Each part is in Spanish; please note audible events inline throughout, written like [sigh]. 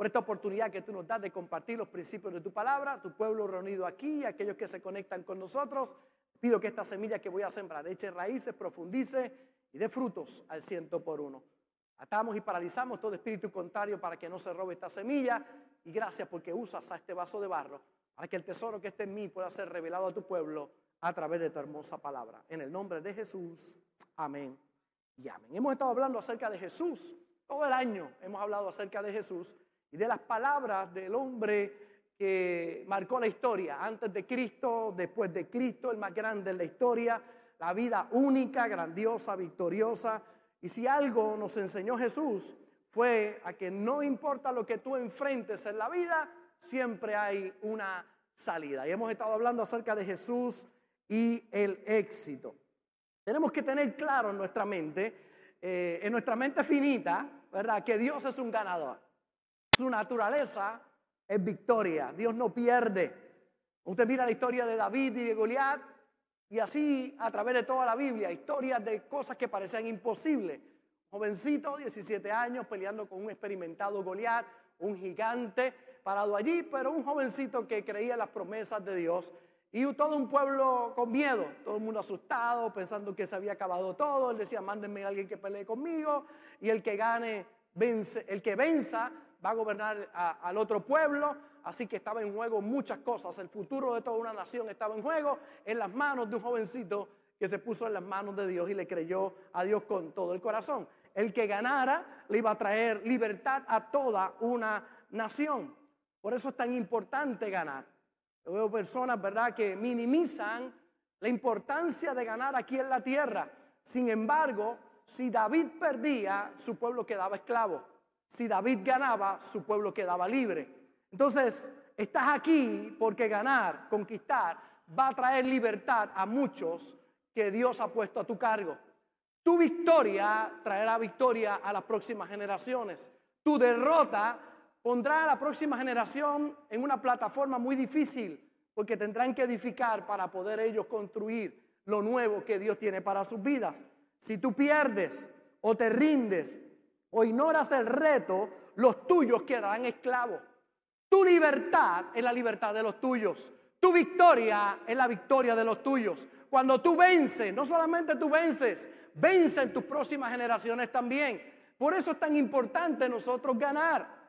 por esta oportunidad que tú nos das de compartir los principios de tu palabra, tu pueblo reunido aquí, aquellos que se conectan con nosotros. Pido que esta semilla que voy a sembrar eche raíces, profundice y dé frutos al ciento por uno. Atamos y paralizamos todo espíritu contrario para que no se robe esta semilla y gracias porque usas a este vaso de barro para que el tesoro que esté en mí pueda ser revelado a tu pueblo a través de tu hermosa palabra. En el nombre de Jesús, amén y amén. Hemos estado hablando acerca de Jesús. Todo el año hemos hablado acerca de Jesús y de las palabras del hombre que marcó la historia, antes de Cristo, después de Cristo, el más grande en la historia, la vida única, grandiosa, victoriosa. Y si algo nos enseñó Jesús fue a que no importa lo que tú enfrentes en la vida, siempre hay una salida. Y hemos estado hablando acerca de Jesús y el éxito. Tenemos que tener claro en nuestra mente, eh, en nuestra mente finita, ¿verdad? Que Dios es un ganador. Su naturaleza es victoria. Dios no pierde. Usted mira la historia de David y de Goliat y así a través de toda la Biblia, historias de cosas que parecían imposibles. Jovencito, 17 años, peleando con un experimentado Goliat, un gigante parado allí, pero un jovencito que creía las promesas de Dios. Y todo un pueblo con miedo, todo el mundo asustado, pensando que se había acabado todo. Él decía, mándenme a alguien que pelee conmigo y el que gane, vence, el que venza va a gobernar al otro pueblo, así que estaba en juego muchas cosas. El futuro de toda una nación estaba en juego en las manos de un jovencito que se puso en las manos de Dios y le creyó a Dios con todo el corazón. El que ganara le iba a traer libertad a toda una nación. Por eso es tan importante ganar. Yo veo personas, ¿verdad?, que minimizan la importancia de ganar aquí en la tierra. Sin embargo, si David perdía, su pueblo quedaba esclavo. Si David ganaba, su pueblo quedaba libre. Entonces, estás aquí porque ganar, conquistar, va a traer libertad a muchos que Dios ha puesto a tu cargo. Tu victoria traerá victoria a las próximas generaciones. Tu derrota pondrá a la próxima generación en una plataforma muy difícil porque tendrán que edificar para poder ellos construir lo nuevo que Dios tiene para sus vidas. Si tú pierdes o te rindes o ignoras el reto, los tuyos quedarán esclavos. Tu libertad es la libertad de los tuyos. Tu victoria es la victoria de los tuyos. Cuando tú vences, no solamente tú vences, vencen tus próximas generaciones también. Por eso es tan importante nosotros ganar.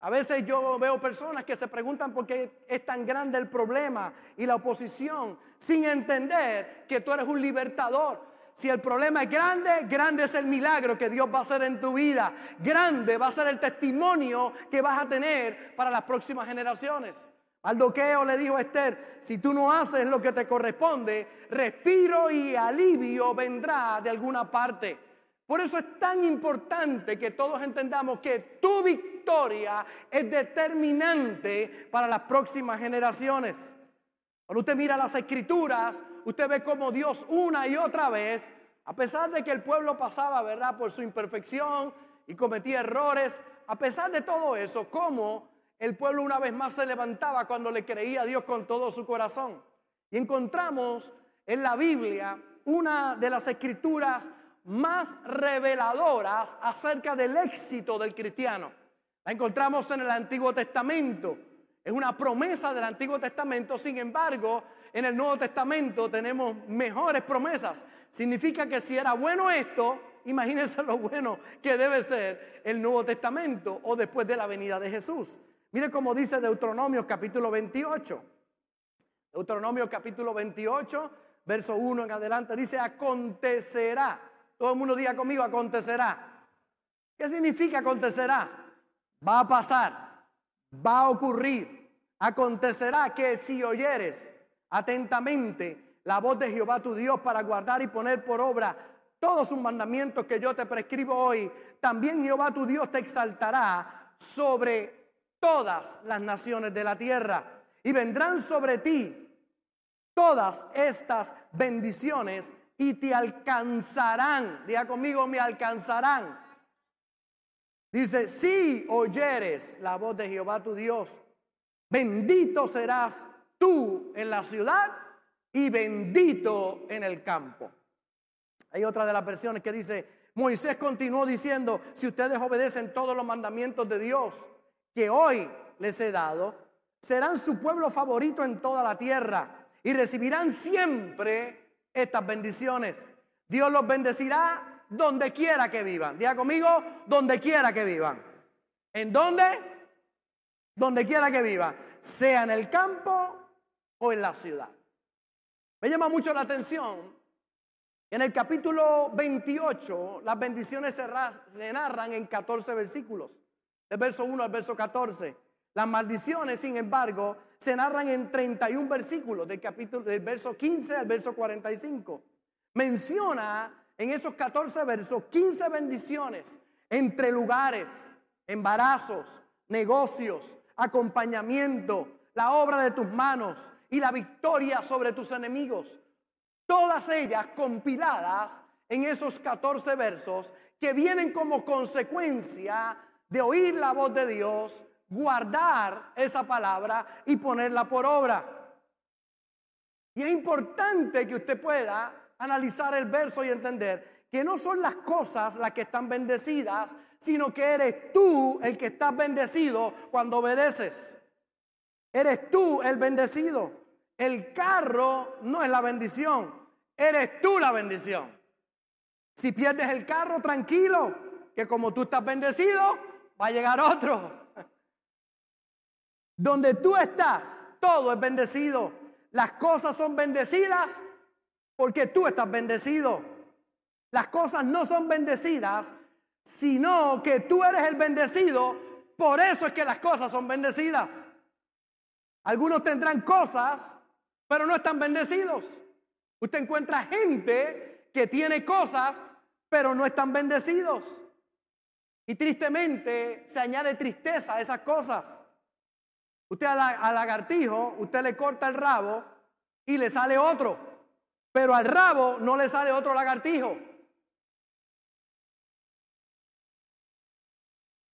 A veces yo veo personas que se preguntan por qué es tan grande el problema y la oposición, sin entender que tú eres un libertador. Si el problema es grande, grande es el milagro que Dios va a hacer en tu vida. Grande va a ser el testimonio que vas a tener para las próximas generaciones. Aldoqueo le dijo a Esther, si tú no haces lo que te corresponde, respiro y alivio vendrá de alguna parte. Por eso es tan importante que todos entendamos que tu victoria es determinante para las próximas generaciones. Cuando usted mira las escrituras, usted ve cómo Dios una y otra vez, a pesar de que el pueblo pasaba, ¿verdad?, por su imperfección y cometía errores, a pesar de todo eso, cómo el pueblo una vez más se levantaba cuando le creía a Dios con todo su corazón. Y encontramos en la Biblia una de las escrituras más reveladoras acerca del éxito del cristiano. La encontramos en el Antiguo Testamento. Es una promesa del Antiguo Testamento, sin embargo, en el Nuevo Testamento tenemos mejores promesas. Significa que si era bueno esto, imagínense [laughs] lo bueno que debe ser el Nuevo Testamento o después de la venida de Jesús. Mire cómo dice Deuteronomio capítulo 28. Deuteronomio capítulo 28, verso 1 en adelante, dice, acontecerá. Todo el mundo diga conmigo, acontecerá. ¿Qué significa acontecerá? Va a pasar, va a ocurrir. Acontecerá que si oyeres atentamente la voz de Jehová tu Dios para guardar y poner por obra todos sus mandamientos que yo te prescribo hoy, también Jehová tu Dios te exaltará sobre todas las naciones de la tierra y vendrán sobre ti todas estas bendiciones y te alcanzarán. Diga conmigo, me alcanzarán. Dice, si oyeres la voz de Jehová tu Dios, bendito serás tú en la ciudad y bendito en el campo. Hay otra de las versiones que dice, Moisés continuó diciendo, si ustedes obedecen todos los mandamientos de Dios que hoy les he dado, serán su pueblo favorito en toda la tierra y recibirán siempre estas bendiciones. Dios los bendecirá donde quiera que vivan. Diga conmigo, donde quiera que vivan. ¿En dónde? Donde quiera que vivan. Sea en el campo o en la ciudad. Me llama mucho la atención. En el capítulo 28, las bendiciones se, narran en 14 versículos. Del verso 1 al verso 14. Las maldiciones, sin embargo, se narran en 31 versículos del capítulo del verso 15 al verso 45. Menciona en esos 14 versos 15 bendiciones entre lugares, embarazos, negocios, acompañamiento, la obra de tus manos y la victoria sobre tus enemigos. Todas ellas compiladas en esos 14 versos que vienen como consecuencia de oír la voz de Dios, guardar esa palabra y ponerla por obra. Y es importante que usted pueda analizar el verso y entender que no son las cosas las que están bendecidas, sino que eres tú el que estás bendecido cuando obedeces. Eres tú el bendecido. El carro no es la bendición, eres tú la bendición. Si pierdes el carro, tranquilo, que como tú estás bendecido, va a llegar otro. [laughs] Donde tú estás, todo es bendecido. Las cosas son bendecidas porque tú estás bendecido. Las cosas no son bendecidas, sino que tú eres el bendecido. Por eso es que las cosas son bendecidas. Algunos tendrán cosas, pero no están bendecidos. Usted encuentra gente que tiene cosas, pero no están bendecidos. Y tristemente se añade tristeza a esas cosas. Usted al lagartijo, usted le corta el rabo y le sale otro. Pero al rabo no le sale otro lagartijo.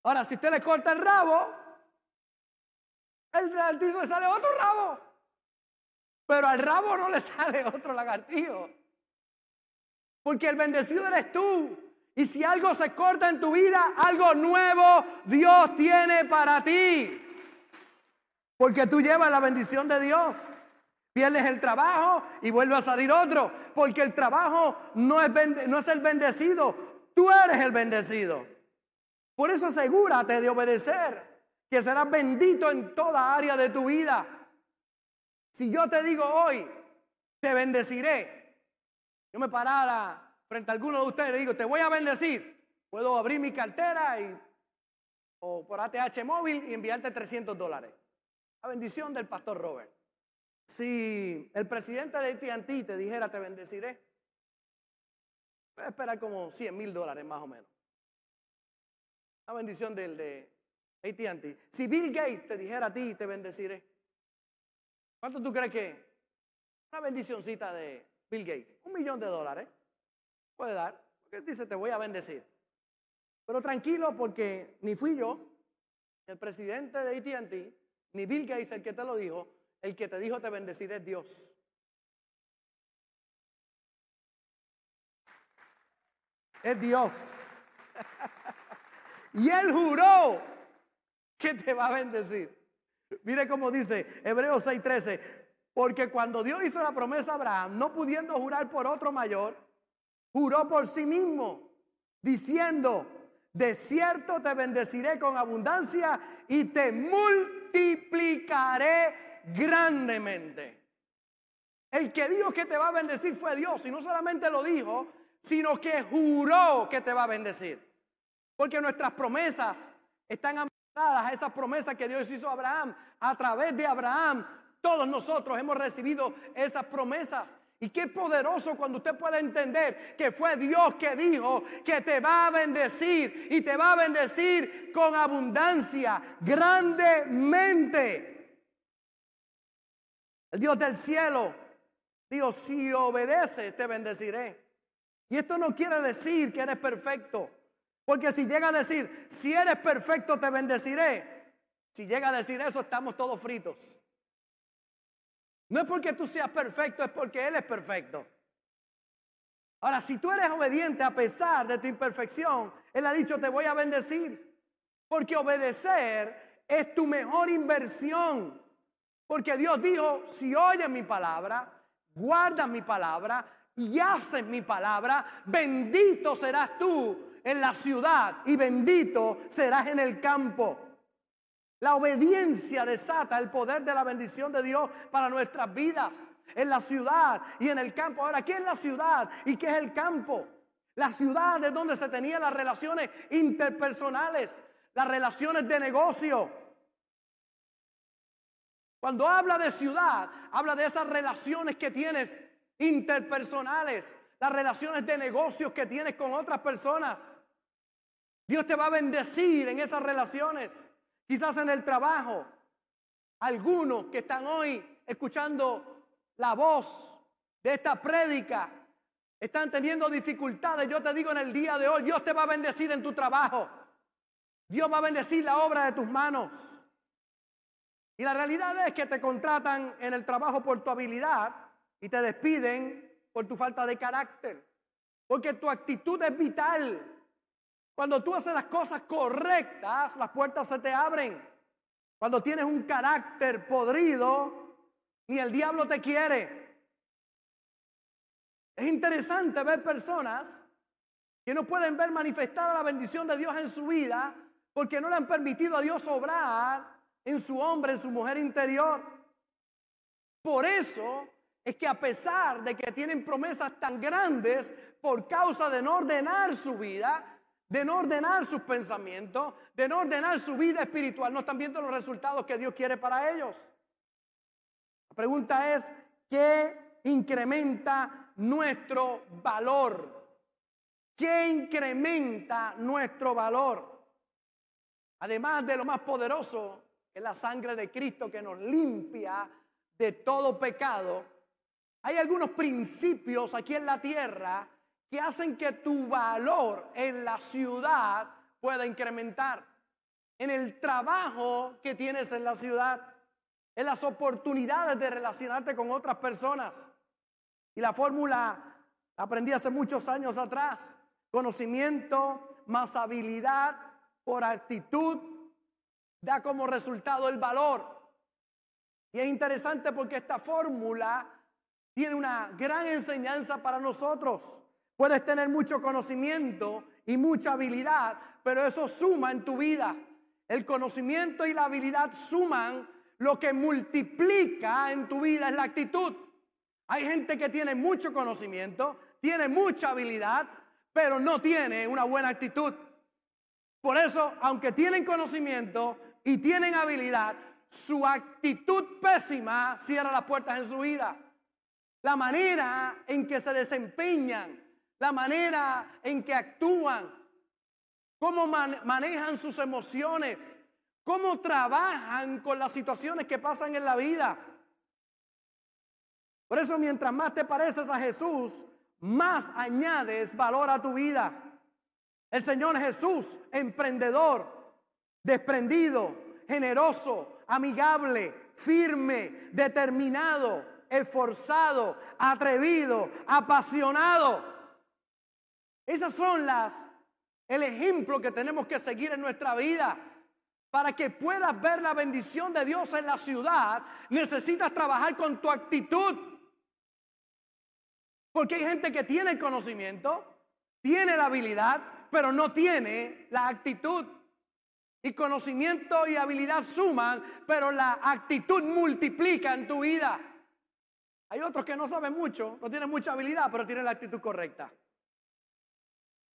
Ahora, si usted le corta el rabo, el lagartijo le sale otro rabo. Pero al rabo no le sale otro lagartijo. Porque el bendecido eres tú. Y si algo se corta en tu vida, algo nuevo Dios tiene para ti. Porque tú llevas la bendición de Dios. Pierdes el trabajo y vuelve a salir otro. Porque el trabajo no es, no es el bendecido. Tú eres el bendecido. Por eso asegúrate de obedecer. Que serás bendito en toda área de tu vida. Si yo te digo hoy, te bendeciré. Yo me parara frente a alguno de ustedes y le digo, te voy a bendecir. Puedo abrir mi cartera y, o por ATH móvil y enviarte 300 dólares. La bendición del pastor Robert. Si el presidente de AT&T te dijera te bendeciré, puedes esperar como 100 mil dólares más o menos. La bendición del de AT&T. Si Bill Gates te dijera a ti te bendeciré, ¿cuánto tú crees que? Una bendicioncita de Bill Gates, un millón de dólares, puede dar, porque él dice te voy a bendecir. Pero tranquilo porque ni fui yo, el presidente de AT&T, ni Bill Gates el que te lo dijo, el que te dijo te bendeciré es Dios. Es Dios. [laughs] y él juró que te va a bendecir. Mire cómo dice Hebreos 6:13, porque cuando Dios hizo la promesa a Abraham, no pudiendo jurar por otro mayor, juró por sí mismo, diciendo, de cierto te bendeciré con abundancia y te multiplicaré grandemente. El que dijo que te va a bendecir fue Dios. Y no solamente lo dijo, sino que juró que te va a bendecir. Porque nuestras promesas están a esas promesas que Dios hizo a Abraham. A través de Abraham, todos nosotros hemos recibido esas promesas. Y qué poderoso cuando usted puede entender que fue Dios que dijo que te va a bendecir y te va a bendecir con abundancia, grandemente. El Dios del cielo dijo, si obedeces te bendeciré. Y esto no quiere decir que eres perfecto. Porque si llega a decir, si eres perfecto te bendeciré. Si llega a decir eso, estamos todos fritos. No es porque tú seas perfecto, es porque Él es perfecto. Ahora, si tú eres obediente a pesar de tu imperfección, Él ha dicho, te voy a bendecir. Porque obedecer es tu mejor inversión. Porque Dios dijo, si oyes mi palabra, guardas mi palabra y haces mi palabra, bendito serás tú en la ciudad y bendito serás en el campo. La obediencia desata el poder de la bendición de Dios para nuestras vidas, en la ciudad y en el campo. Ahora, ¿qué es la ciudad y qué es el campo? La ciudad es donde se tenían las relaciones interpersonales, las relaciones de negocio. Cuando habla de ciudad, habla de esas relaciones que tienes interpersonales, las relaciones de negocios que tienes con otras personas. Dios te va a bendecir en esas relaciones. Quizás en el trabajo. Algunos que están hoy escuchando la voz de esta prédica están teniendo dificultades. Yo te digo en el día de hoy, Dios te va a bendecir en tu trabajo. Dios va a bendecir la obra de tus manos. Y la realidad es que te contratan en el trabajo por tu habilidad y te despiden por tu falta de carácter. Porque tu actitud es vital. Cuando tú haces las cosas correctas, las puertas se te abren. Cuando tienes un carácter podrido, ni el diablo te quiere. Es interesante ver personas que no pueden ver manifestada la bendición de Dios en su vida porque no le han permitido a Dios obrar en su hombre, en su mujer interior. Por eso es que a pesar de que tienen promesas tan grandes por causa de no ordenar su vida, de no ordenar sus pensamientos, de no ordenar su vida espiritual, no están viendo los resultados que Dios quiere para ellos. La pregunta es, ¿qué incrementa nuestro valor? ¿Qué incrementa nuestro valor? Además de lo más poderoso, es la sangre de Cristo que nos limpia de todo pecado. Hay algunos principios aquí en la tierra que hacen que tu valor en la ciudad pueda incrementar. En el trabajo que tienes en la ciudad, en las oportunidades de relacionarte con otras personas. Y la fórmula aprendí hace muchos años atrás. Conocimiento más habilidad por actitud da como resultado el valor. Y es interesante porque esta fórmula tiene una gran enseñanza para nosotros. Puedes tener mucho conocimiento y mucha habilidad, pero eso suma en tu vida. El conocimiento y la habilidad suman. Lo que multiplica en tu vida es la actitud. Hay gente que tiene mucho conocimiento, tiene mucha habilidad, pero no tiene una buena actitud. Por eso, aunque tienen conocimiento y tienen habilidad, su actitud pésima cierra las puertas en su vida. La manera en que se desempeñan, la manera en que actúan, cómo manejan sus emociones, cómo trabajan con las situaciones que pasan en la vida. Por eso mientras más te pareces a Jesús, más añades valor a tu vida. El Señor Jesús, emprendedor, desprendido, generoso, amigable, firme, determinado, esforzado, atrevido, apasionado. Esas son las, el ejemplo que tenemos que seguir en nuestra vida. Para que puedas ver la bendición de Dios en la ciudad, necesitas trabajar con tu actitud. Porque hay gente que tiene el conocimiento, tiene la habilidad, pero no tiene la actitud. Y conocimiento y habilidad suman, pero la actitud multiplica en tu vida. Hay otros que no saben mucho, no tienen mucha habilidad, pero tienen la actitud correcta.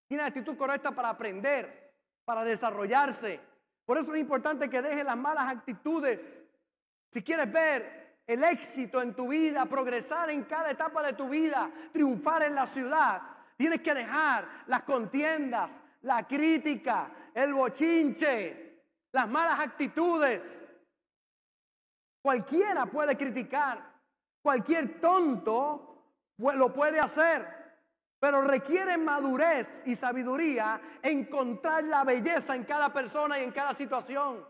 Tienen la actitud correcta para aprender, para desarrollarse. Por eso es importante que dejes las malas actitudes. Si quieres ver el éxito en tu vida, progresar en cada etapa de tu vida, triunfar en la ciudad, tienes que dejar las contiendas, la crítica, el bochinche, las malas actitudes. Cualquiera puede criticar, cualquier tonto lo puede hacer, pero requiere madurez y sabiduría encontrar la belleza en cada persona y en cada situación.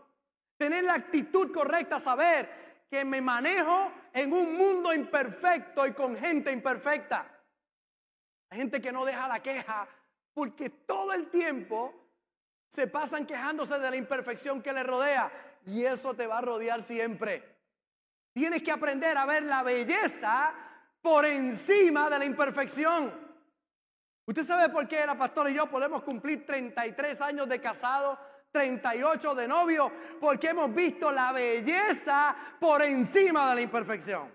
Tener la actitud correcta, saber que me manejo en un mundo imperfecto y con gente imperfecta. Hay gente que no deja la queja porque todo el tiempo se pasan quejándose de la imperfección que le rodea y eso te va a rodear siempre. Tienes que aprender a ver la belleza por encima de la imperfección. Usted sabe por qué la pastora y yo podemos cumplir 33 años de casado, 38 de novio, porque hemos visto la belleza por encima de la imperfección.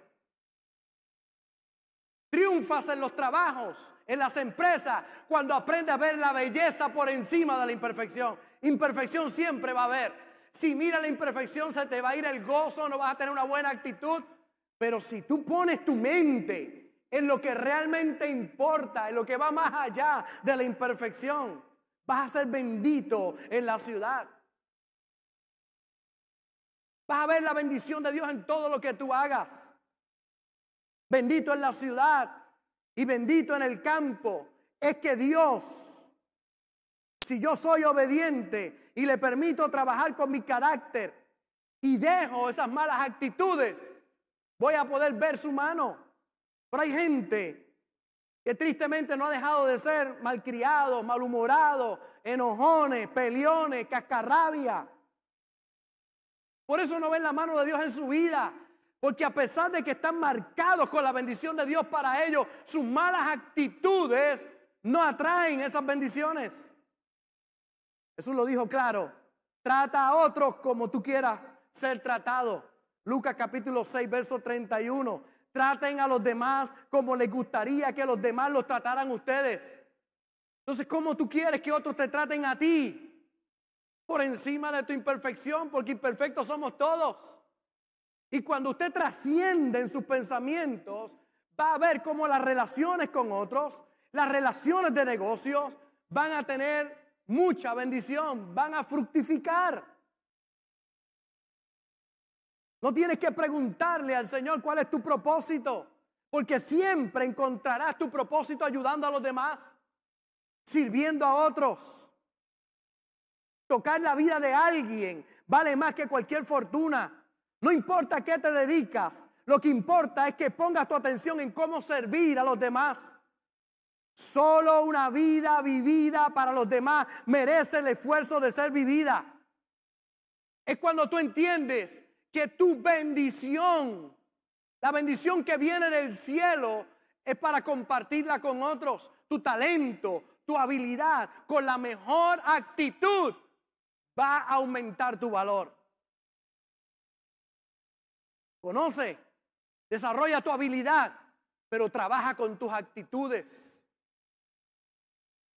Triunfas en los trabajos, en las empresas, cuando aprendes a ver la belleza por encima de la imperfección. Imperfección siempre va a haber. Si mira la imperfección, se te va a ir el gozo, no vas a tener una buena actitud. Pero si tú pones tu mente en lo que realmente importa, en lo que va más allá de la imperfección, vas a ser bendito en la ciudad. Vas a ver la bendición de Dios en todo lo que tú hagas. Bendito en la ciudad y bendito en el campo. Es que Dios, si yo soy obediente, y le permito trabajar con mi carácter y dejo esas malas actitudes, voy a poder ver su mano. Pero hay gente que tristemente no ha dejado de ser malcriados, malhumorados, enojones, peleones, cascarrabia. Por eso no ven la mano de Dios en su vida. Porque a pesar de que están marcados con la bendición de Dios para ellos, sus malas actitudes no atraen esas bendiciones. Jesús lo dijo claro. Trata a otros como tú quieras ser tratado. Lucas capítulo 6, verso 31. Traten a los demás como les gustaría que los demás los trataran ustedes. Entonces, ¿cómo tú quieres que otros te traten a ti? Por encima de tu imperfección, porque imperfectos somos todos. Y cuando usted trasciende en sus pensamientos, va a ver cómo las relaciones con otros, las relaciones de negocios, van a tener mucha bendición, van a fructificar. No tienes que preguntarle al Señor cuál es tu propósito, porque siempre encontrarás tu propósito ayudando a los demás, sirviendo a otros. Tocar la vida de alguien vale más que cualquier fortuna. No importa qué te dedicas, lo que importa es que pongas tu atención en cómo servir a los demás. Solo una vida vivida para los demás merece el esfuerzo de ser vivida. Es cuando tú entiendes que tu bendición, la bendición que viene del cielo, es para compartirla con otros. Tu talento, tu habilidad, con la mejor actitud, va a aumentar tu valor. Conoce, desarrolla tu habilidad, pero trabaja con tus actitudes.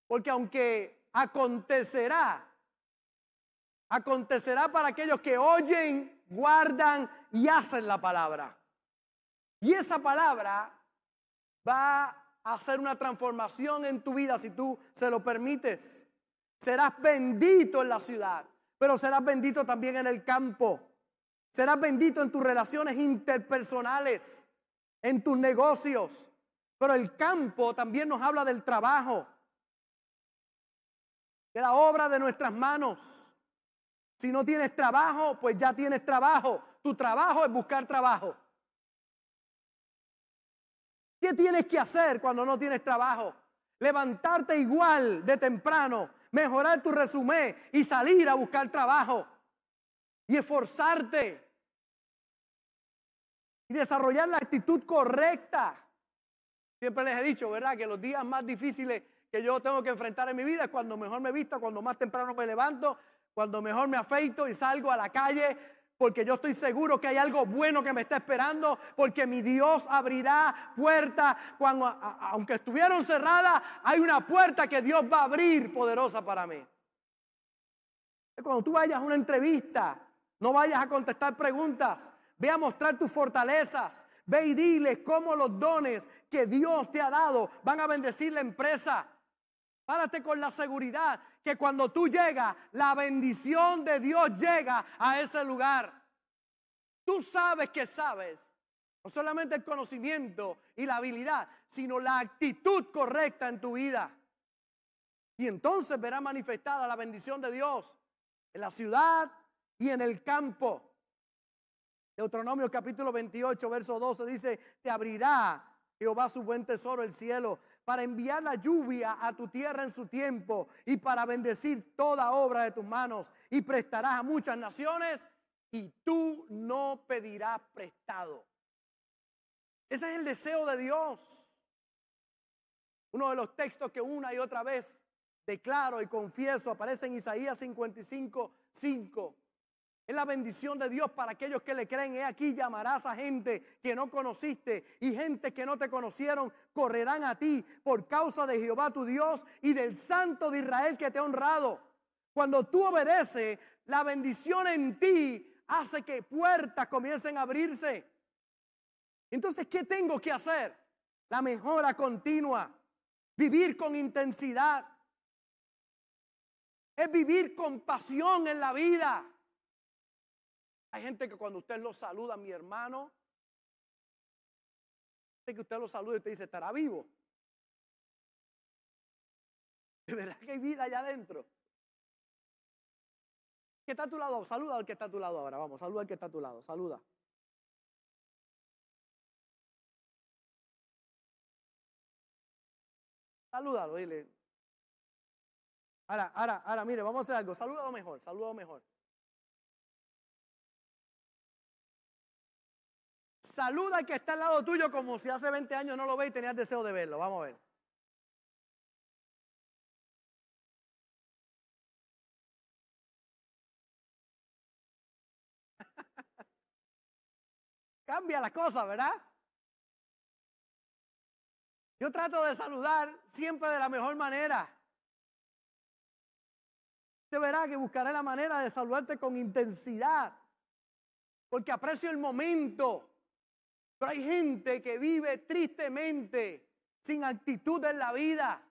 Porque aunque acontecerá, acontecerá para aquellos que oyen, guardan y hacen la palabra. Y esa palabra va a hacer una transformación en tu vida si tú se lo permites. Serás bendito en la ciudad, pero serás bendito también en el campo. Serás bendito en tus relaciones interpersonales, en tus negocios. Pero el campo también nos habla del trabajo de la obra de nuestras manos. Si no tienes trabajo, pues ya tienes trabajo. Tu trabajo es buscar trabajo. ¿Qué tienes que hacer cuando no tienes trabajo? Levantarte igual de temprano, mejorar tu resumen y salir a buscar trabajo. Y esforzarte. Y desarrollar la actitud correcta. Siempre les he dicho, ¿verdad? Que los días más difíciles que yo tengo que enfrentar en mi vida es cuando mejor me visto, cuando más temprano me levanto, cuando mejor me afeito y salgo a la calle porque yo estoy seguro que hay algo bueno que me está esperando, porque mi Dios abrirá puertas cuando, aunque estuvieron cerradas, hay una puerta que Dios va a abrir poderosa para mí. Cuando tú vayas a una entrevista, no vayas a contestar preguntas, ve a mostrar tus fortalezas, ve y diles cómo los dones que Dios te ha dado van a bendecir la empresa. Párate con la seguridad que cuando tú llegas, la bendición de Dios llega a ese lugar. Tú sabes que sabes. No solamente el conocimiento y la habilidad, sino la actitud correcta en tu vida. Y entonces verá manifestada la bendición de Dios en la ciudad y en el campo. Deuteronomio capítulo 28, verso 12 dice, te abrirá Jehová su buen tesoro, el cielo, para enviar la lluvia a tu tierra en su tiempo y para bendecir toda obra de tus manos y prestarás a muchas naciones y tú no pedirás prestado. Ese es el deseo de Dios. Uno de los textos que una y otra vez declaro y confieso aparece en Isaías 55, 5. Es la bendición de Dios para aquellos que le creen. He aquí llamarás a gente que no conociste y gente que no te conocieron correrán a ti por causa de Jehová tu Dios y del Santo de Israel que te ha honrado. Cuando tú obedeces, la bendición en ti hace que puertas comiencen a abrirse. Entonces, ¿qué tengo que hacer? La mejora continua, vivir con intensidad, es vivir con pasión en la vida. Hay gente que cuando usted lo saluda, mi hermano, que usted lo saluda y te dice, estará vivo. De [laughs] verdad que hay vida allá adentro. ¿Qué está a tu lado? Saluda al que está a tu lado ahora. Vamos, saluda al que está a tu lado. Saluda. Salúdalo, dile. Ahora, ahora, ahora, mire, vamos a hacer algo. Salúdalo mejor, salúdalo mejor. Saluda al que está al lado tuyo como si hace 20 años no lo ve y tenías deseo de verlo. Vamos a ver. [laughs] Cambia la cosa, ¿verdad? Yo trato de saludar siempre de la mejor manera. Usted verá que buscaré la manera de saludarte con intensidad, porque aprecio el momento. Pero hay gente que vive tristemente, sin actitud en la vida,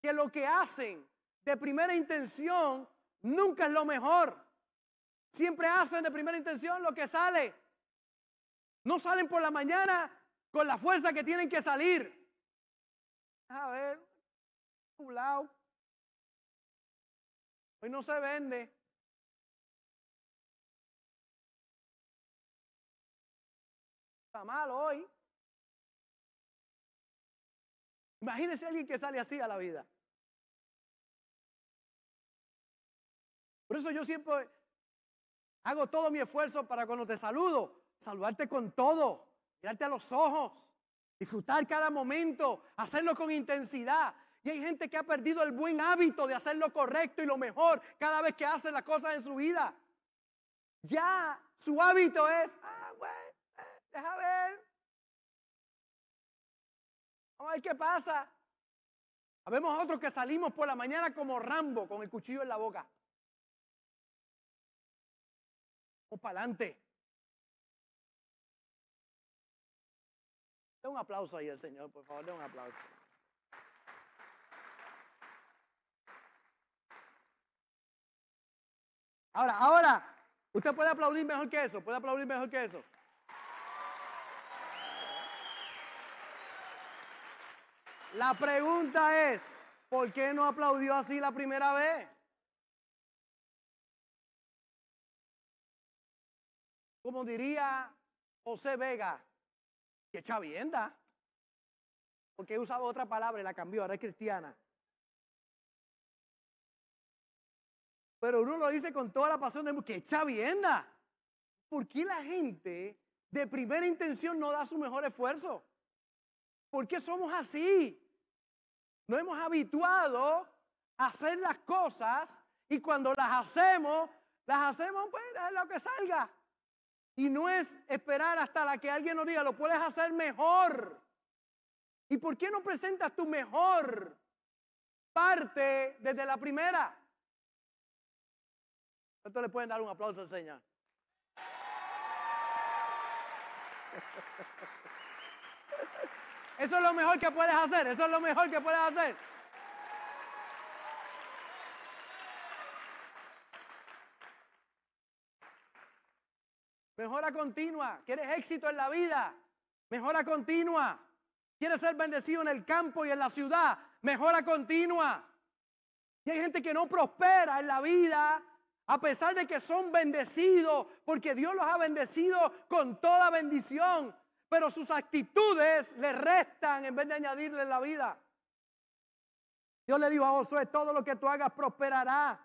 que lo que hacen de primera intención nunca es lo mejor. Siempre hacen de primera intención lo que sale. No salen por la mañana con la fuerza que tienen que salir. A ver, lado. Hoy no se vende. Está mal hoy. Imagínese alguien que sale así a la vida. Por eso yo siempre hago todo mi esfuerzo para cuando te saludo, saludarte con todo, mirarte a los ojos, disfrutar cada momento, hacerlo con intensidad. Y hay gente que ha perdido el buen hábito de hacer lo correcto y lo mejor cada vez que hace las cosas en su vida. Ya su hábito es, ah, Deja ver. Vamos a ver qué pasa. Habemos otros que salimos por la mañana como Rambo con el cuchillo en la boca. O para adelante. Un aplauso ahí al Señor, por favor, den un aplauso. Ahora, ahora, usted puede aplaudir mejor que eso, puede aplaudir mejor que eso. La pregunta es, ¿por qué no aplaudió así la primera vez? Como diría José Vega, que chavienda. Porque usado otra palabra y la cambió, ahora es cristiana. Pero uno lo dice con toda la pasión de que chavienda. ¿Por qué la gente de primera intención no da su mejor esfuerzo? ¿Por qué somos así? No hemos habituado a hacer las cosas y cuando las hacemos, Las hacemos, pues, lo que salga. Y no es esperar hasta la que alguien nos diga, lo puedes hacer mejor. ¿Y por qué no presentas tu mejor parte desde la primera? ¿Cuánto le pueden dar un aplauso al Señor? [laughs] Eso es lo mejor que puedes hacer. Eso es lo mejor que puedes hacer. Mejora continua. ¿Quieres éxito en la vida? Mejora continua. ¿Quieres ser bendecido en el campo y en la ciudad? Mejora continua. Y hay gente que no prospera en la vida a pesar de que son bendecidos, porque Dios los ha bendecido con toda bendición pero sus actitudes le restan en vez de añadirle la vida. Dios le dijo a Josué, todo lo que tú hagas prosperará.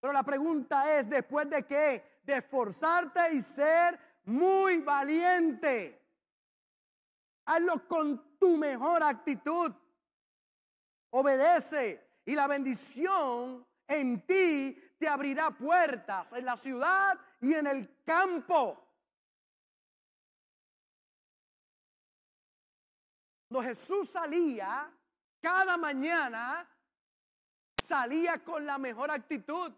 Pero la pregunta es, ¿después de qué? De esforzarte y ser muy valiente. Hazlo con tu mejor actitud. Obedece y la bendición en ti te abrirá puertas en la ciudad y en el campo. Cuando Jesús salía, cada mañana salía con la mejor actitud.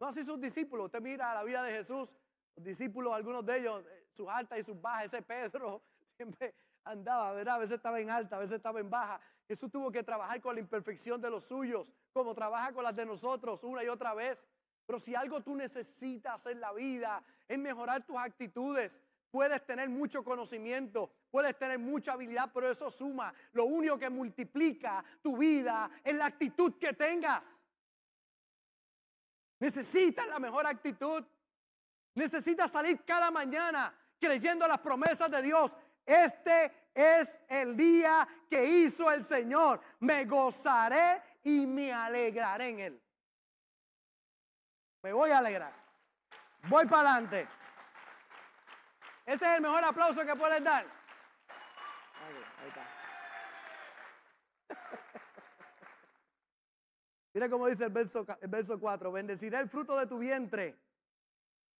No así sus discípulos. Usted mira la vida de Jesús, los discípulos, algunos de ellos, eh, sus altas y sus bajas. Ese Pedro [laughs] siempre andaba, ¿verdad? A veces estaba en alta, a veces estaba en baja. Jesús tuvo que trabajar con la imperfección de los suyos, como trabaja con las de nosotros una y otra vez. Pero si algo tú necesitas en la vida es mejorar tus actitudes, Puedes tener mucho conocimiento, puedes tener mucha habilidad, pero eso suma. Lo único que multiplica tu vida es la actitud que tengas. Necesitas la mejor actitud. Necesitas salir cada mañana creyendo las promesas de Dios. Este es el día que hizo el Señor. Me gozaré y me alegraré en él. Me voy a alegrar. Voy para adelante. Ese es el mejor aplauso que puedes dar. [laughs] Mira cómo dice el verso, el verso 4. Bendeciré el fruto de tu vientre,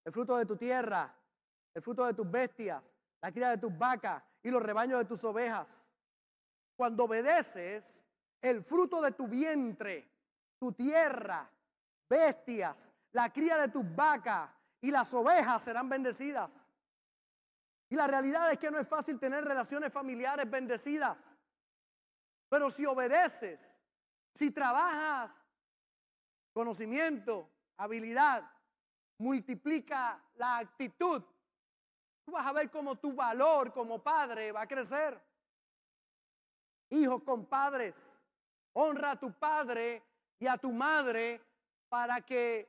el fruto de tu tierra, el fruto de tus bestias, la cría de tus vacas y los rebaños de tus ovejas. Cuando obedeces, el fruto de tu vientre, tu tierra, bestias, la cría de tus vacas y las ovejas serán bendecidas. Y la realidad es que no es fácil tener relaciones familiares bendecidas. Pero si obedeces, si trabajas, conocimiento, habilidad, multiplica la actitud, tú vas a ver cómo tu valor como padre va a crecer. Hijos con padres, honra a tu padre y a tu madre para que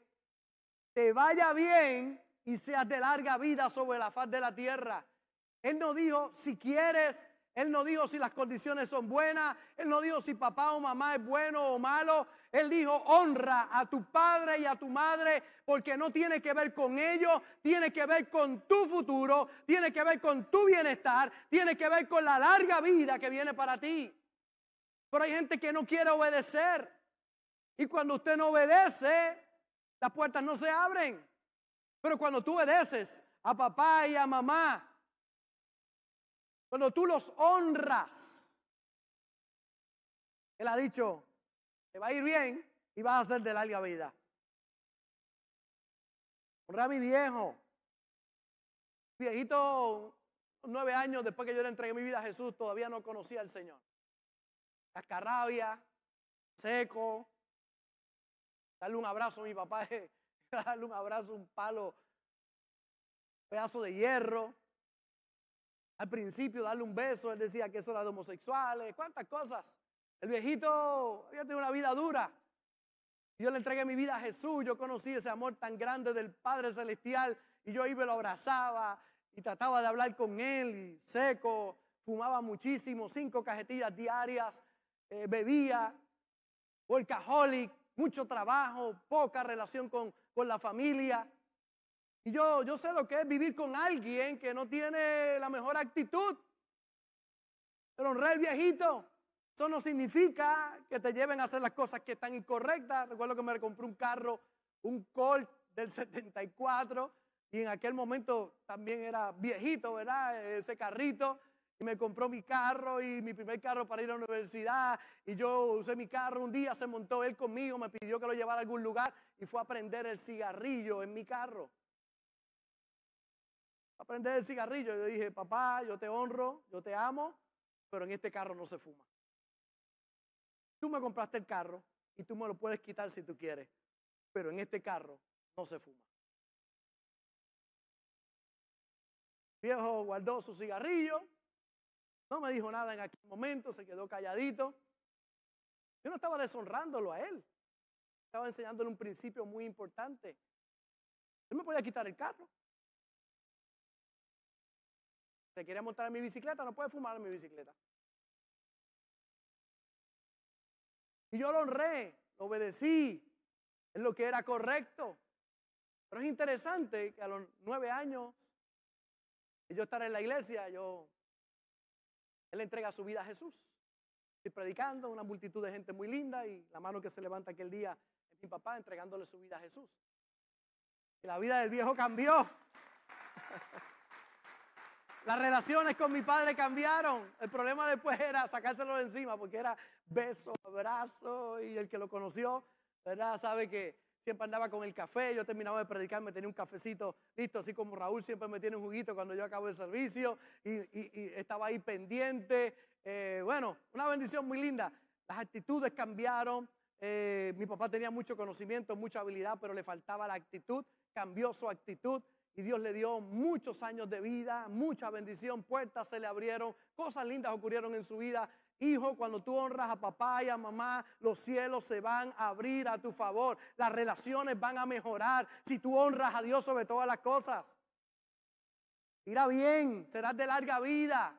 te vaya bien y seas de larga vida sobre la faz de la tierra. Él no dijo si quieres, Él no dijo si las condiciones son buenas, Él no dijo si papá o mamá es bueno o malo. Él dijo honra a tu padre y a tu madre porque no tiene que ver con ellos, tiene que ver con tu futuro, tiene que ver con tu bienestar, tiene que ver con la larga vida que viene para ti. Pero hay gente que no quiere obedecer. Y cuando usted no obedece, las puertas no se abren. Pero cuando tú obedeces a papá y a mamá, cuando tú los honras, Él ha dicho, te va a ir bien y vas a ser de larga vida. Honra a mi viejo. Viejito, nueve años después que yo le entregué mi vida a Jesús, todavía no conocía al Señor. Cascarrabia, seco. Darle un abrazo a mi papá [laughs] darle [laughs] un abrazo, un palo, un pedazo de hierro. Al principio darle un beso, él decía que eso era de homosexuales, cuántas cosas. El viejito había tenido una vida dura. Yo le entregué mi vida a Jesús, yo conocí ese amor tan grande del Padre Celestial y yo iba y lo abrazaba y trataba de hablar con él y seco, fumaba muchísimo, cinco cajetillas diarias, eh, bebía, workaholic, mucho trabajo, poca relación con, con la familia. Y yo, yo sé lo que es vivir con alguien que no tiene la mejor actitud. Pero honrar al viejito, eso no significa que te lleven a hacer las cosas que están incorrectas. Recuerdo que me compré un carro un Colt del [laughs] 74 y en aquel momento también era viejito, ¿verdad? Ese carrito. Y me compró mi carro y mi primer carro para ir a la universidad. Y yo usé mi carro. Un día se montó él conmigo, me pidió que lo llevara a algún lugar y fue a prender el cigarrillo en mi carro. A prender el cigarrillo. Yo dije, papá, yo te honro, yo te amo, pero en este carro no se fuma. Tú me compraste el carro y tú me lo puedes quitar si tú quieres, pero en este carro no se fuma. Viejo guardó su cigarrillo, no me dijo nada en aquel momento, se quedó calladito. Yo no estaba deshonrándolo a él, estaba enseñándole un principio muy importante. Él me podía quitar el carro. Se quería montar en mi bicicleta, no puede fumar en mi bicicleta. Y yo lo honré, lo obedecí, es lo que era correcto. Pero es interesante que a los nueve años, yo estar en la iglesia, yo, él entrega su vida a Jesús. Estoy predicando, una multitud de gente muy linda y la mano que se levanta aquel día es mi papá entregándole su vida a Jesús. Y la vida del viejo cambió. [laughs] Las relaciones con mi padre cambiaron. El problema después era sacárselo de encima porque era beso, abrazo y el que lo conoció, ¿verdad? Sabe que siempre andaba con el café. Yo terminaba de predicar, me tenía un cafecito listo, así como Raúl siempre me tiene un juguito cuando yo acabo el servicio y, estaba ahí pendiente. Eh, bueno, una bendición muy linda. Las actitudes cambiaron. Eh, mi papá tenía mucho conocimiento, mucha habilidad, pero le faltaba la actitud. Cambió su actitud y Dios le dio muchos años de vida, mucha bendición, puertas se le abrieron, cosas lindas ocurrieron en su vida. Hijo, cuando tú honras a papá y a mamá, los cielos se van a abrir a tu favor, las relaciones van a mejorar si tú honras a Dios sobre todas las cosas. Irá bien, serás de larga vida.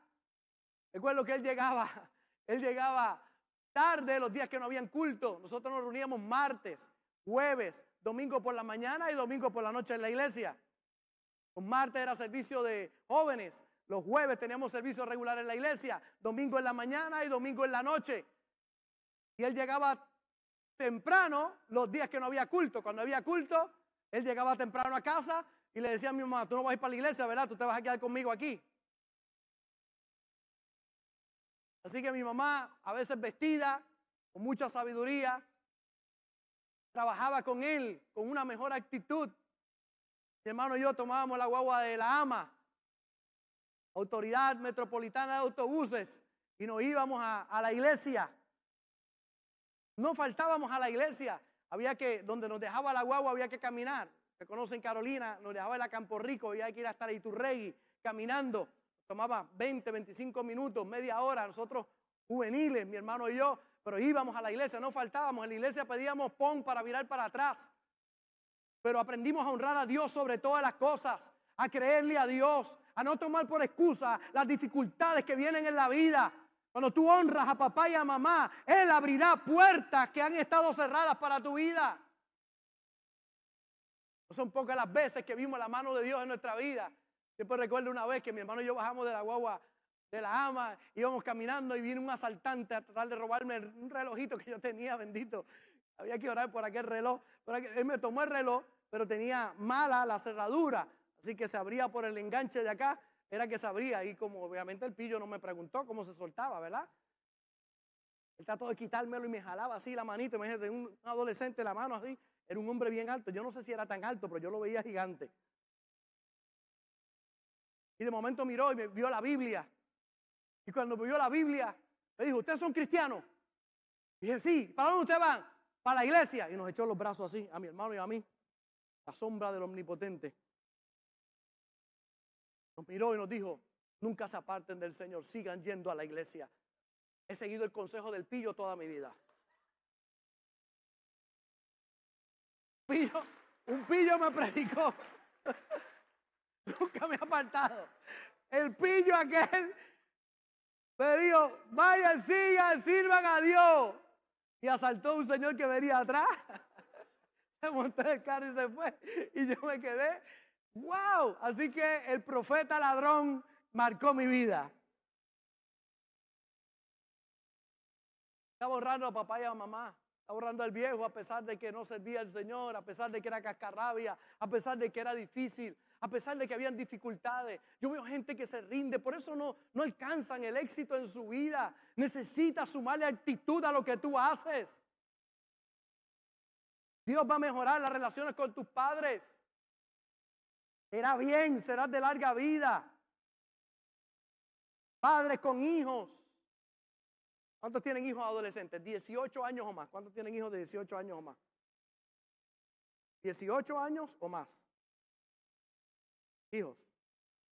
Recuerdo que él llegaba, [laughs] él llegaba tarde los días que no habían culto. Nosotros nos reuníamos martes, jueves, domingo por la mañana y domingo por la noche en la iglesia. Los martes era servicio de jóvenes. Los jueves teníamos servicio regular en la iglesia. Domingo en la mañana y domingo en la noche. Y él llegaba temprano los días que no había culto. Cuando había culto, él llegaba temprano a casa y le decía a mi mamá, tú no vas a ir para la iglesia, ¿verdad? Tú te vas a quedar conmigo aquí. Así que mi mamá, a veces vestida, con mucha sabiduría, trabajaba con él con una mejor actitud mi hermano y yo tomábamos la guagua de la AMA, Autoridad Metropolitana de Autobuses, y nos íbamos a, la iglesia. No faltábamos a la iglesia. Había que, donde nos dejaba la guagua, había que caminar. Se conocen Carolina, nos dejaba en la Campo Rico, había que ir hasta la Iturregui caminando. Tomaba 20, 25 minutos, media hora. Nosotros, juveniles, mi hermano y yo, pero íbamos a la iglesia, no faltábamos. En la iglesia pedíamos pon para virar para atrás pero aprendimos a honrar a Dios sobre todas las cosas, a creerle a Dios, a no tomar por excusa las dificultades que vienen en la vida. Cuando tú honras a papá y a mamá, Él abrirá puertas que han estado cerradas para tu vida. No son pocas las veces que vimos la mano de Dios en nuestra vida. Siempre recuerdo una vez que mi hermano y yo bajamos de la guagua de la ama, íbamos caminando y vino un asaltante a tratar de robarme un relojito que yo tenía, bendito. Había que orar por aquel reloj. Él me tomó el reloj pero tenía mala la cerradura, así que se abría por el enganche de acá, era que se abría y como obviamente el pillo no me preguntó cómo se soltaba, ¿verdad? Él trató de quitármelo y me jalaba así la manito, me dice, un adolescente la mano así, era un hombre bien alto, yo no sé si era tan alto, pero yo lo veía gigante. Y de momento miró y me vio la Biblia. Y cuando me vio la Biblia, me dijo, ¿ustedes son cristianos? Y dije, sí, ¿para dónde ustedes van? Para la iglesia. Y nos echó los brazos así, a mi hermano y a mí la sombra del omnipotente, nos miró y nos dijo, nunca se aparten del Señor, sigan yendo a la iglesia. He seguido el consejo del pillo toda mi vida. Pillo, un pillo me predicó. [laughs] nunca me ha apartado. El pillo aquel me dijo, vayan, sigan, sirvan a Dios. Y asaltó un señor que venía atrás. [laughs] se montó el carro y se fue. Y yo me quedé, wow. Así que el profeta ladrón marcó mi vida. Estaba honrando a papá y a mamá. ahorrando al viejo a pesar de que no servía al Señor, a pesar de que era cascarrabia, a pesar de que era difícil, a pesar de que habían dificultades. Yo veo gente que se rinde, por eso no, no alcanzan el éxito en su vida. Necesitas sumarle actitud a lo que tú haces. Dios va a mejorar las relaciones con tus padres. Será bien, serás de larga vida. Padres con hijos. ¿Cuántos tienen hijos adolescentes? 18 años o más. ¿Cuántos tienen hijos de 18 años o más? 18 años o más. Hijos.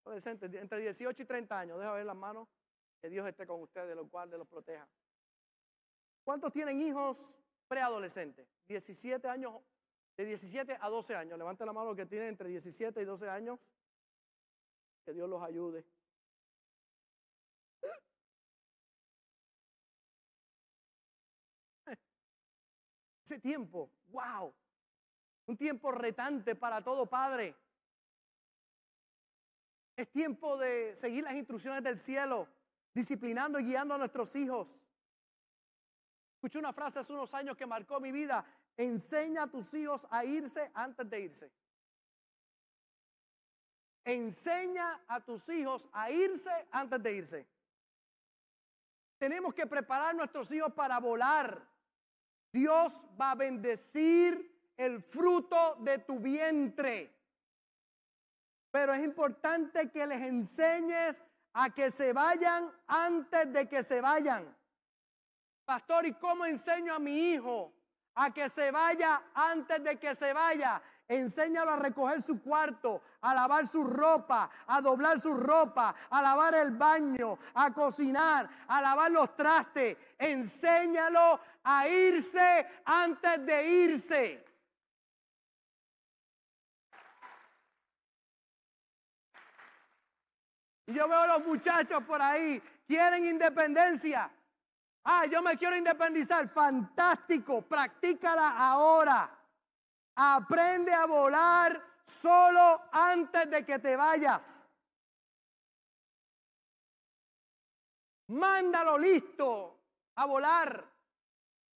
Adolescentes, entre 18 y 30 años. Deja ver las manos. Que Dios esté con ustedes, los guarde, los proteja. ¿Cuántos tienen hijos preadolescentes? 17 años, de 17 a 12 años. Levante la mano los que tienen entre 17 y 12 años. Que Dios los ayude. [laughs] Ese tiempo, wow. Un tiempo retante para todo padre. Es tiempo de seguir las instrucciones del cielo, disciplinando y guiando a nuestros hijos. Escuché una frase hace unos años que marcó mi vida. Enseña a tus hijos a irse antes de irse. Enseña a tus hijos a irse antes de irse. Tenemos que preparar a nuestros hijos para volar. Dios va a bendecir el fruto de tu vientre. Pero es importante que les enseñes a que se vayan antes de que se vayan. Pastor, ¿y cómo enseño a mi hijo a que se vaya antes de que se vaya? Enséñalo a recoger su cuarto, a lavar su ropa, a doblar su ropa, a lavar el baño, a cocinar, a lavar los trastes. Enséñalo a irse antes de irse. Y yo veo a los muchachos por ahí, quieren independencia. Ah, yo me quiero independizar. Fantástico, practícala ahora. Aprende a volar solo antes de que te vayas. Mándalo listo a volar.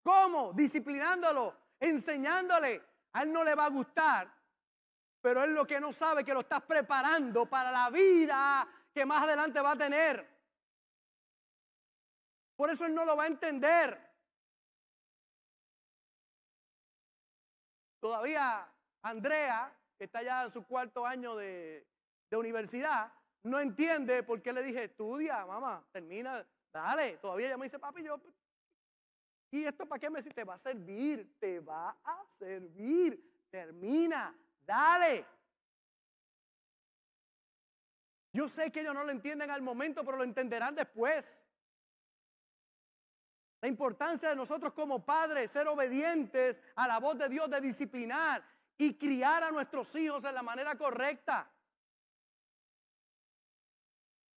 ¿Cómo? Disciplinándolo, enseñándole. A él no le va a gustar, pero él lo que no sabe que lo estás preparando para la vida que más adelante va a tener. Por eso él no lo va a entender. Todavía Andrea, que está ya en su cuarto año de, universidad, no entiende por qué le dije, estudia, mamá, termina, dale. Todavía ella me dice, papi, yo... ¿Y esto para qué me dice? Te va a servir, te va a servir. Termina, dale. Yo sé que ellos no lo entienden al momento, pero lo entenderán después. La importancia de nosotros como padres ser obedientes a la voz de Dios, de disciplinar y criar a nuestros hijos de la manera correcta.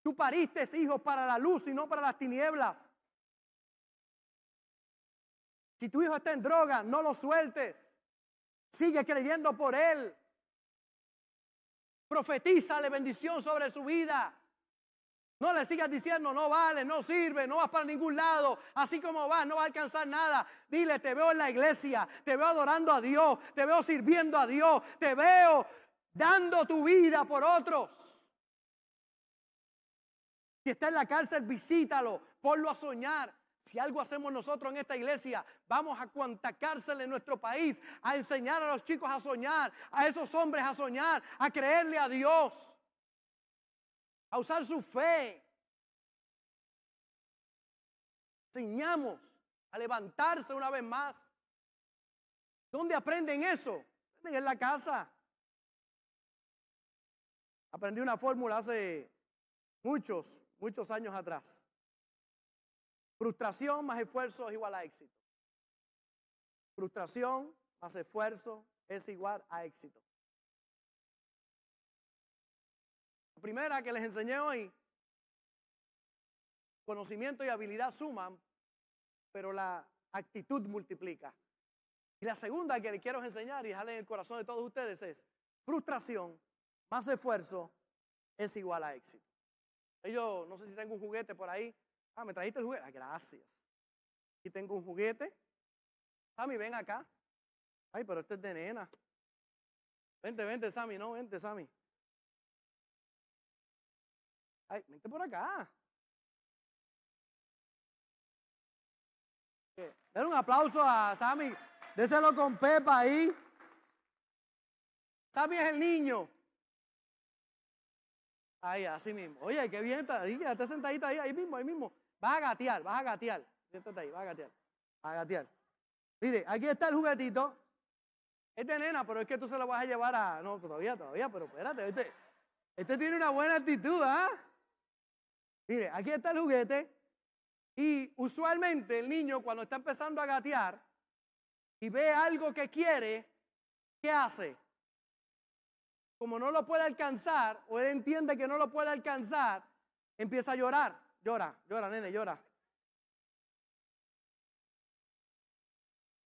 Tú pariste hijos para la luz y no para las tinieblas. Si tu hijo está en droga, no lo sueltes. Sigue creyendo por él. Profetízale bendición sobre su vida. No le sigas diciendo, no vale, no sirve, no vas para ningún lado. Así como vas, no va a alcanzar nada. Dile, te veo en la iglesia, te veo adorando a Dios, te veo sirviendo a Dios, te veo dando tu vida por otros. Si está en la cárcel, visítalo, ponlo a soñar. Si algo hacemos nosotros en esta iglesia, vamos a cuanta cárcel en nuestro país, a enseñar a los chicos a soñar, a esos hombres a soñar, a creerle a Dios a usar su fe. Enseñamos a levantarse una vez más. ¿Dónde aprenden eso? En la casa. Aprendí una fórmula hace muchos, muchos años atrás. Frustración más esfuerzo es igual a éxito. Frustración más esfuerzo es igual a éxito. Primera que les enseñé hoy, conocimiento y habilidad suman, pero la actitud multiplica. Y la segunda que les quiero enseñar y dejarle en el corazón de todos ustedes es, frustración más esfuerzo es igual a éxito. Yo no sé si tengo un juguete por ahí. Ah, me trajiste el juguete. Ah, gracias. Y tengo un juguete Sammy, ven acá. Ay, pero este es de nena. Vente, vente, Sammy, no, vente, Sammy. Ay, vente por acá. Dale un aplauso a Sammy. Déselo con Pepa ahí. Sammy es el niño. Ahí, así mismo. Oye, qué bien está ahí, quédate sentadita ahí, ahí mismo, ahí mismo. Vas a gatear, vas a gatear. Siéntate ahí, vas a gatear. A gatear. Mire, aquí está el juguetito. Es de nena, pero es que tú se lo vas a llevar a. No, todavía, todavía, pero espérate. Este, este tiene una buena actitud, ¿ah? Mire, aquí está el juguete. Y usualmente el niño, cuando está empezando a gatear y ve algo que quiere, ¿qué hace? Como no lo puede alcanzar, o él entiende que no lo puede alcanzar, empieza a llorar. Llora, llora, nene, llora.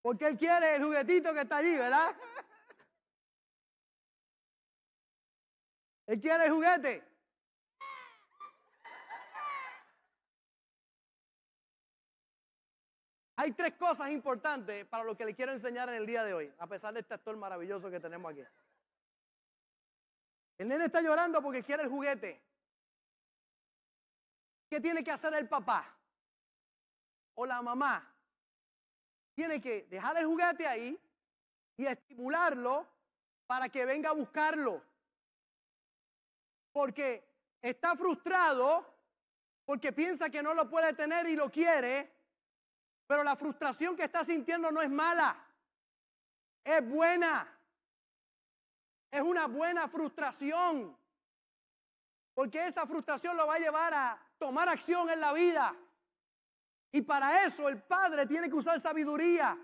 Porque él quiere el juguetito que está allí, ¿verdad? [laughs] Él quiere el juguete. Hay tres cosas importantes para lo que le quiero enseñar en el día de hoy, a pesar de este actor maravilloso que tenemos aquí. El nene está llorando porque quiere el juguete. ¿Qué tiene que hacer el papá o la mamá? Tiene que dejar el juguete ahí y estimularlo para que venga a buscarlo. Porque está frustrado porque piensa que no lo puede tener y lo quiere, pero la frustración que está sintiendo no es mala, es buena. Es una buena frustración. Porque esa frustración lo va a llevar a tomar acción en la vida. Y para eso el Padre tiene que usar sabiduría.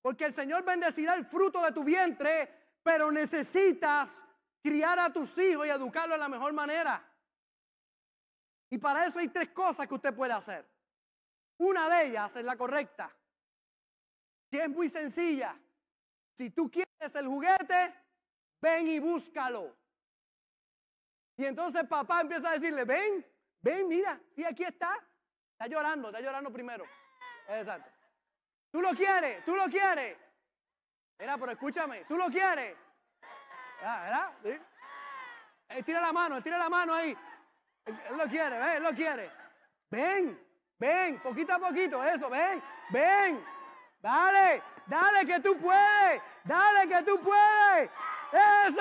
Porque el Señor bendecirá el fruto de tu vientre, pero necesitas criar a tus hijos y educarlos de la mejor manera. Y para eso hay tres cosas que usted puede hacer. Una de ellas es la correcta, que es muy sencilla. Si tú quieres el juguete, ven y búscalo. Y entonces papá empieza a decirle, ven, ven, mira, sí, aquí está. Está llorando, está llorando primero. Exacto. Tú lo quieres, tú lo quieres. Mira, pero escúchame, tú lo quieres. ¿Verdad? ¿Sí? Él tira la mano, él tira la mano ahí. Él, él lo quiere, ¿ves? Él lo quiere. Ven, ven, poquito a poquito, eso, ven, ven. Dale, dale que tú puedes, dale que tú puedes. Eso.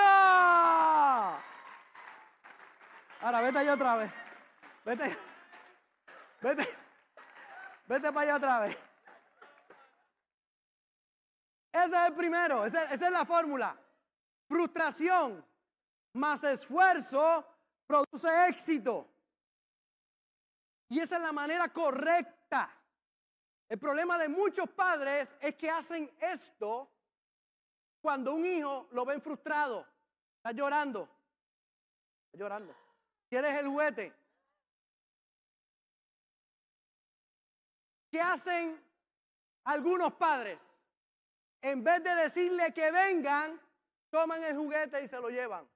Ahora vete allá otra vez. Vete. Vete. Vete para allá otra vez. Ese es el primero, esa, esa es la fórmula. Frustración más esfuerzo produce éxito. Y esa es la manera correcta. El problema de muchos padres es que hacen esto cuando un hijo lo ven frustrado, está llorando, está llorando. ¿Quieres el juguete? ¿Qué hacen algunos padres? En vez de decirle que vengan, toman el juguete y se lo llevan.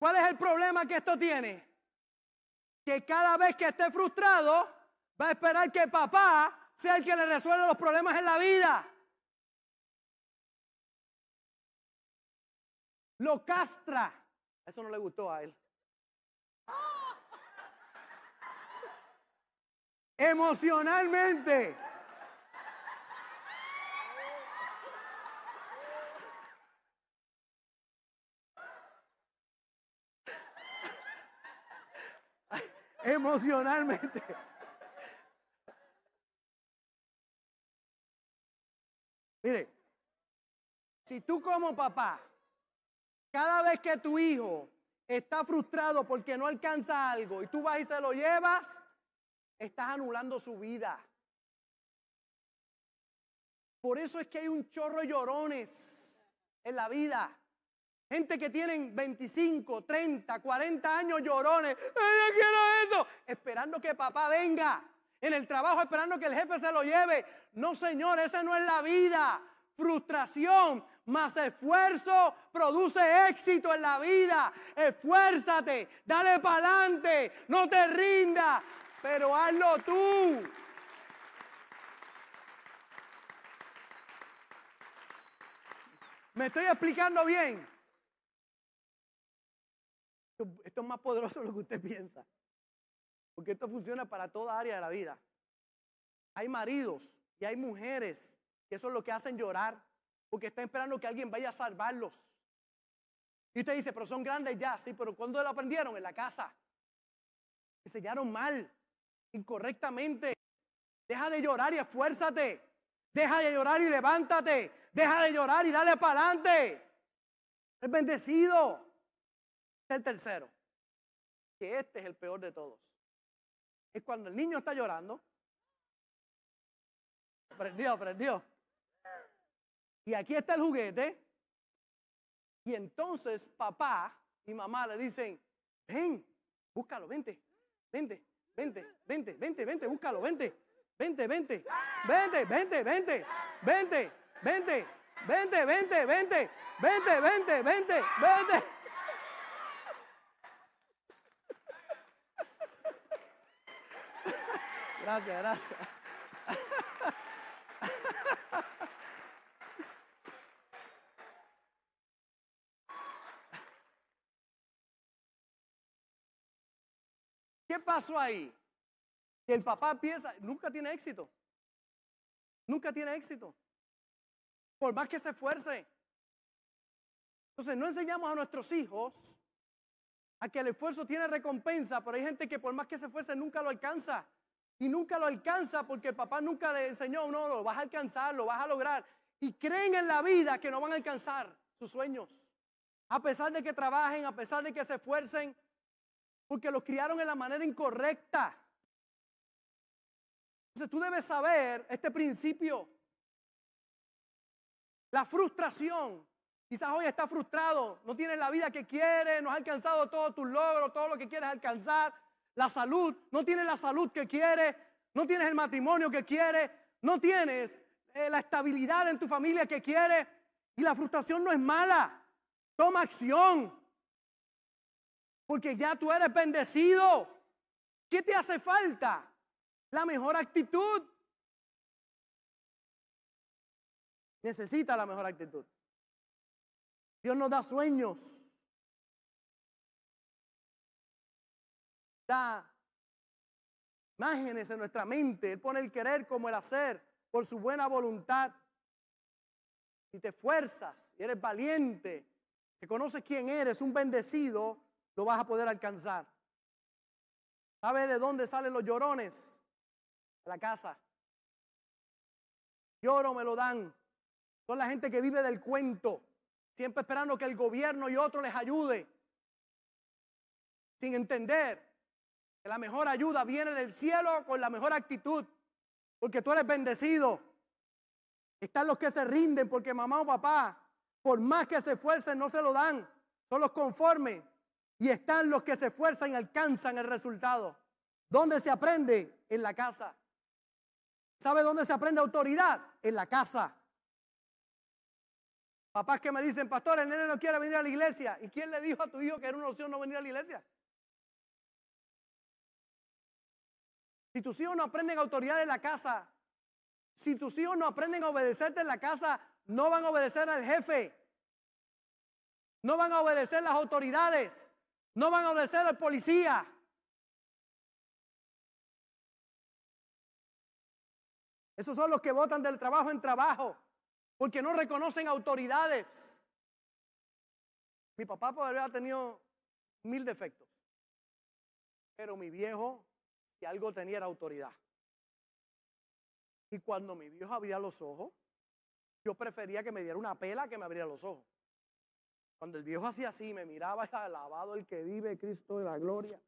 ¿Cuál es el problema que esto tiene? Que cada vez que esté frustrado, va a esperar que papá sea el que le resuelva los problemas en la vida. Lo castra. Eso no le gustó a él. Emocionalmente. Emocionalmente. Mire, si tú como papá, cada vez que tu hijo está frustrado porque no alcanza algo y tú vas y se lo llevas, estás anulando su vida. Por eso es que hay un chorro de llorones en la vida. Gente que tienen 25, 30, 40 años llorones. ¡Ay, yo quiero eso! Esperando que papá venga. En el trabajo esperando que el jefe se lo lleve. No, señor, esa no es la vida. Frustración más esfuerzo produce éxito en la vida. Esfuérzate, dale para adelante, no te rinda. Pero hazlo tú. ¿Me estoy explicando bien? Esto, es más poderoso de lo que usted [laughs] piensa. Porque esto funciona para toda área de la vida. Hay maridos y hay mujeres que eso es lo que hacen llorar porque están esperando que alguien vaya a salvarlos. Y usted dice, pero son grandes ya, sí, pero ¿cuándo lo aprendieron? En la casa. Enseñaron mal, incorrectamente. Deja de llorar y esfuérzate. Deja de llorar y levántate. Deja de llorar y dale para adelante. Es bendecido. El tercero. Que este es el peor de todos. Es cuando el niño está llorando. Aprendió, aprendió. Y aquí está el juguete. Y entonces papá y mamá le dicen, ven, búscalo, vente, vente, vente, vente, vente, vente, búscalo, vente, vente, vente, vente, vente, vente, vente, vente, vente, vente, vente, vente, vente, vente, vente. Gracias, gracias. ¿Qué pasó ahí? El papá piensa, nunca tiene éxito. Nunca tiene éxito. Por más que se esfuerce. Entonces no enseñamos a nuestros hijos a que el esfuerzo tiene recompensa, pero hay gente que por más que se esfuerce nunca lo alcanza. Y nunca lo alcanza porque el papá nunca le enseñó, no, lo vas a alcanzar, lo vas a lograr. Y creen en la vida que no van a alcanzar sus sueños. A pesar de que trabajen, a pesar de que se esfuercen, porque los criaron en la manera incorrecta. Entonces tú debes saber este principio. La frustración. Quizás hoy estás frustrado, no tienes la vida que quieres, no has alcanzado todos tus logros, todo lo que quieres alcanzar. La salud, no tienes la salud que quieres, no tienes el matrimonio que quieres, no tienes eh, la estabilidad en tu familia que quieres. Y la frustración no es mala. Toma acción. Porque ya tú eres bendecido. ¿Qué te hace falta? La mejor actitud. Necesita la mejor actitud. Dios nos da sueños. Imágenes en nuestra mente. Él pone el querer como el hacer por su buena voluntad. Si te esfuerzas y eres valiente, que conoces quién eres, un bendecido, lo vas a poder alcanzar. ¿Sabe de dónde salen los llorones? De la casa. Lloro me lo dan. Son la gente que vive del cuento, siempre esperando que el gobierno y otro les ayude, sin entender que la mejor ayuda viene del cielo con la mejor actitud, porque tú eres bendecido. Están los que se rinden porque mamá o papá, por más que se esfuercen, no se lo dan. Son los conformes. Y están los que se esfuerzan y alcanzan el resultado. ¿Dónde se aprende? En la casa. ¿Sabe dónde se aprende autoridad? En la casa. Papás que me dicen, pastor, el nene no quiere venir a la iglesia. ¿Y quién le dijo a tu hijo que era una opción no venir a la iglesia? Si tus hijos no aprenden autoridad en la casa, si tus hijos no aprenden a obedecerte en la casa, no van a obedecer al jefe. No van a obedecer las autoridades. No van a obedecer al policía. Esos son los que votan del trabajo en trabajo, porque no reconocen autoridades. Mi papá podría haber tenido mil defectos, pero mi viejo, si algo tenía era autoridad. Y cuando mi viejo abría los ojos, yo prefería que me diera una pela que me abriera los ojos. Cuando el viejo hacía así, me miraba, [laughs] alabado el que vive Cristo de la gloria.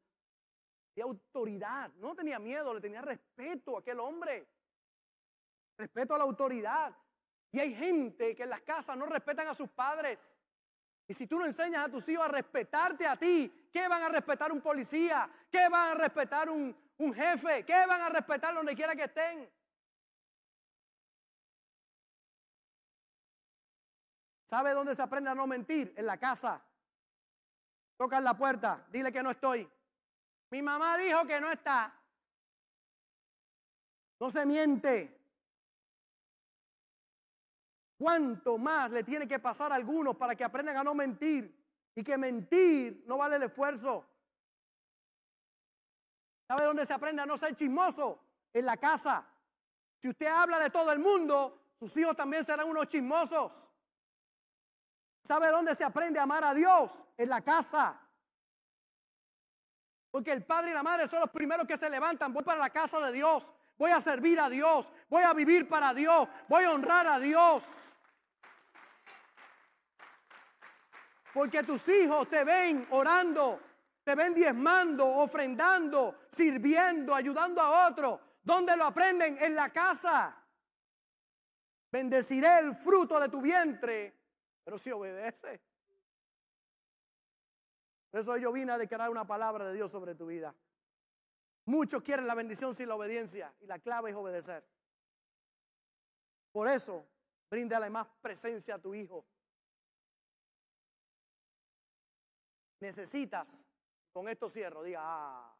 Y autoridad, no tenía miedo, le tenía respeto a aquel hombre. Respeto a la autoridad. Y hay gente que en las casas no respetan a sus padres. Y si tú no enseñas a tus hijos a respetarte a ti, ¿qué van a respetar un policía? ¿Qué van a respetar un, un jefe? ¿Qué van a respetar donde quiera que estén? ¿Sabe dónde se aprende a no mentir? En la casa. Toca la puerta, dile que no estoy. Mi mamá dijo que no está. No se miente. ¿Cuánto más le tiene que pasar a algunos para que aprendan a no mentir? Y que mentir no vale el esfuerzo. ¿Sabe dónde se aprende a no ser chismoso? En la casa. Si usted habla de todo el mundo, sus hijos también serán unos chismosos. ¿Sabe dónde se aprende a amar a Dios? En la casa. Porque el padre y la madre son los primeros que se levantan. Voy para la casa de Dios. Voy a servir a Dios. Voy a vivir para Dios. Voy a honrar a Dios. Porque tus hijos te ven orando, te ven diezmando, ofrendando, sirviendo, ayudando a otros. ¿Dónde lo aprenden? En la casa. Bendeciré el fruto de tu vientre, pero si obedece. Por eso yo vine a declarar una palabra de Dios sobre tu vida. Muchos quieren la bendición sin la obediencia y la clave es obedecer. Por eso, bríndale más presencia a tu hijo. Necesitas, con esto cierro, diga, ah,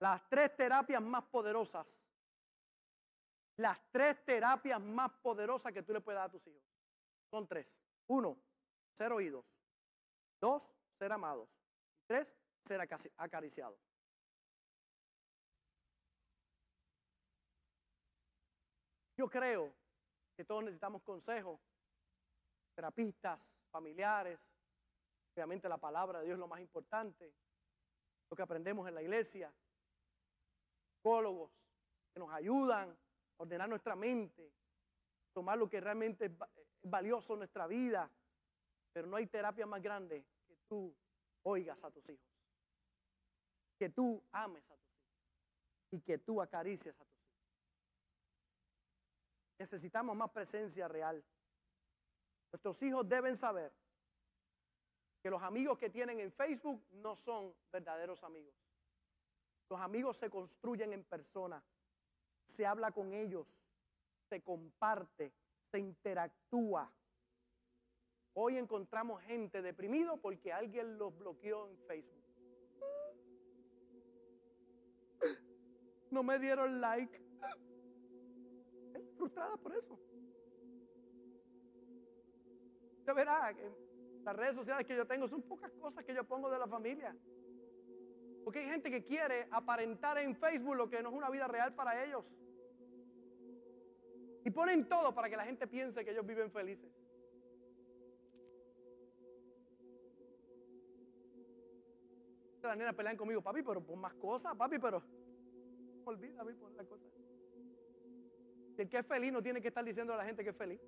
las tres terapias más poderosas, las tres terapias más poderosas que tú le puedes dar a tus hijos. Son tres. Uno, ser oídos. Dos, ser amados. Tres, ser acariciados. Yo creo que todos necesitamos consejos, terapistas, familiares, obviamente la palabra de Dios es lo más importante, lo que aprendemos en la iglesia, psicólogos que nos ayudan a ordenar nuestra mente, tomar lo que realmente es valioso en nuestra vida, pero no hay terapia más grande tú oigas a tus hijos, que tú ames a tus hijos y que tú acaricies a tus hijos. Necesitamos más presencia real. Nuestros hijos deben saber que los amigos que tienen en Facebook no son verdaderos amigos. Los amigos se construyen en persona, se habla con ellos, se comparte, se interactúa. Hoy encontramos gente deprimido porque alguien los bloqueó en Facebook. No me dieron like. Frustrada por eso. Verá que las redes sociales que yo tengo son pocas cosas que yo pongo de la familia. Porque hay gente que quiere aparentar en Facebook lo que no es una vida real para ellos. Y ponen todo para que la gente piense que ellos viven felices. la nena pelean conmigo, papi, pero pon más cosas, papi, pero olvida, papi, pon las cosas. El que es feliz no tiene que estar diciendo a la gente que es feliz.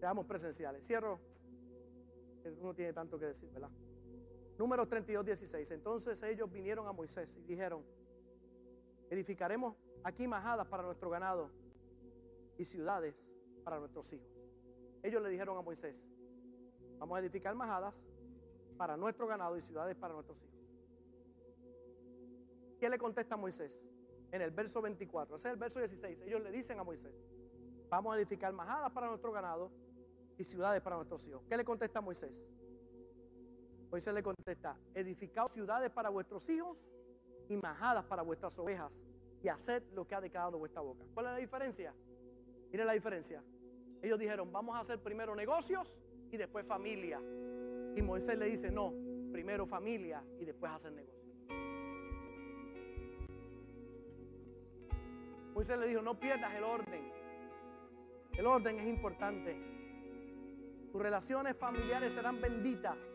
Seamos presenciales. Cierro. Uno tiene tanto que decir, ¿verdad? Número 32, 16. Entonces ellos vinieron a Moisés y dijeron, edificaremos aquí majadas para nuestro ganado y ciudades para nuestros hijos. Ellos le dijeron a Moisés, vamos a edificar majadas para nuestro ganado y ciudades para nuestros hijos. ¿Qué le contesta Moisés? En el verso 24, ese es el verso 16. Ellos le dicen a Moisés, vamos a edificar majadas para nuestro ganado y ciudades para nuestros hijos. ¿Qué le contesta Moisés? Moisés le contesta, edificaos ciudades para vuestros hijos y majadas para vuestras ovejas y haced lo que ha declarado vuestra boca. ¿Cuál es la diferencia? Mire la diferencia. Ellos dijeron, vamos a hacer primero negocios y después familia. Y Moisés le dice, no, primero familia y después hacer negocios. Moisés le dijo, no pierdas el orden. El orden es importante. Tus relaciones familiares serán benditas.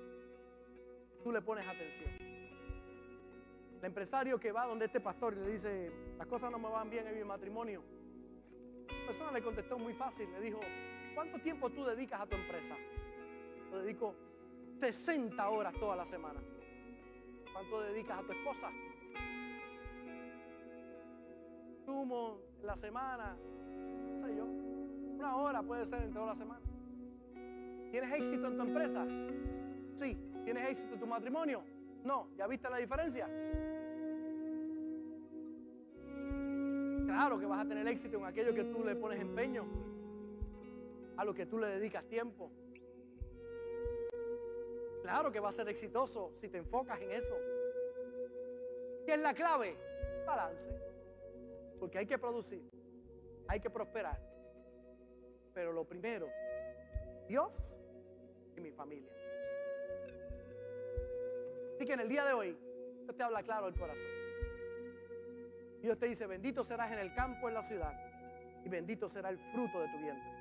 Tú le pones atención. El empresario que va donde este pastor y le dice, las cosas no me van bien en mi matrimonio la persona le contestó muy fácil, le dijo, ¿cuánto tiempo tú dedicas a tu empresa? Yo dedico 60 horas todas las semanas. ¿Cuánto dedicas a tu esposa? Sumo la semana, no sé yo, una hora puede ser en toda la semana. ¿Tienes éxito en tu empresa? Sí. ¿Tienes éxito en tu matrimonio? No. ¿Ya viste la diferencia? Claro que vas a tener éxito en aquello que tú le pones empeño, a lo que tú le dedicas tiempo. Claro que va a ser exitoso si te enfocas en eso. ¿Qué es la clave? Balance. Porque hay que producir, hay que prosperar. Pero lo primero, Dios y mi familia. Así que en el día de hoy, Dios te habla claro el corazón. Dios te dice, bendito serás en el campo, en la ciudad, y bendito será el fruto de tu vientre.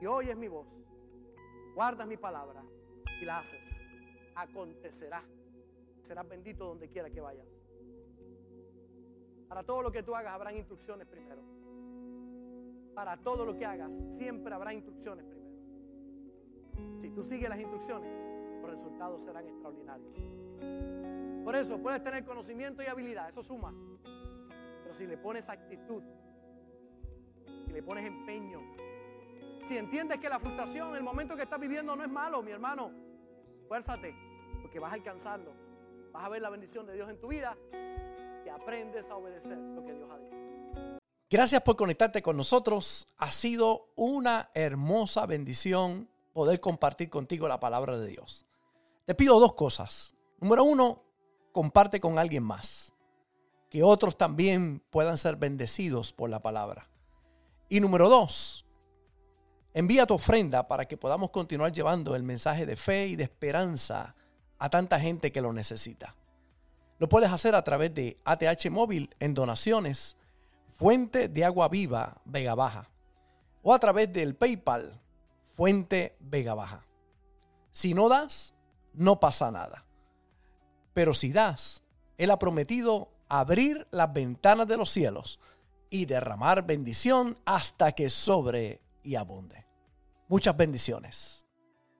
Y oyes mi voz, guardas mi palabra y la haces. Acontecerá. Serás bendito donde quiera que vayas. Para todo lo que tú hagas habrán instrucciones primero. Para todo lo que hagas siempre habrá instrucciones primero. Si tú sigues las instrucciones, los resultados serán extraordinarios. Por eso puedes tener conocimiento y habilidad, eso suma. Pero si le pones actitud, si le pones empeño, si entiendes que la frustración, el momento que estás viviendo no es malo, mi hermano, fuérzate, porque vas a alcanzarlo. Vas a ver la bendición de Dios en tu vida y aprendes a obedecer lo que Dios ha dicho. Gracias por conectarte con nosotros. Ha sido una hermosa bendición poder compartir contigo la palabra de Dios. Te pido dos cosas. Número uno, comparte con alguien más. Que otros también puedan ser bendecidos por la palabra. Y número dos, envía tu ofrenda para que podamos continuar llevando el mensaje de fe y de esperanza a tanta gente que lo necesita. Lo puedes hacer a través de ATH Móvil en donaciones, Fuente de Agua Viva Vega Baja, o a través del PayPal, Fuente Vega Baja. Si no das, no pasa nada. Pero si das, Él ha prometido abrir las ventanas de los cielos y derramar bendición hasta que sobre y abunde. Muchas bendiciones.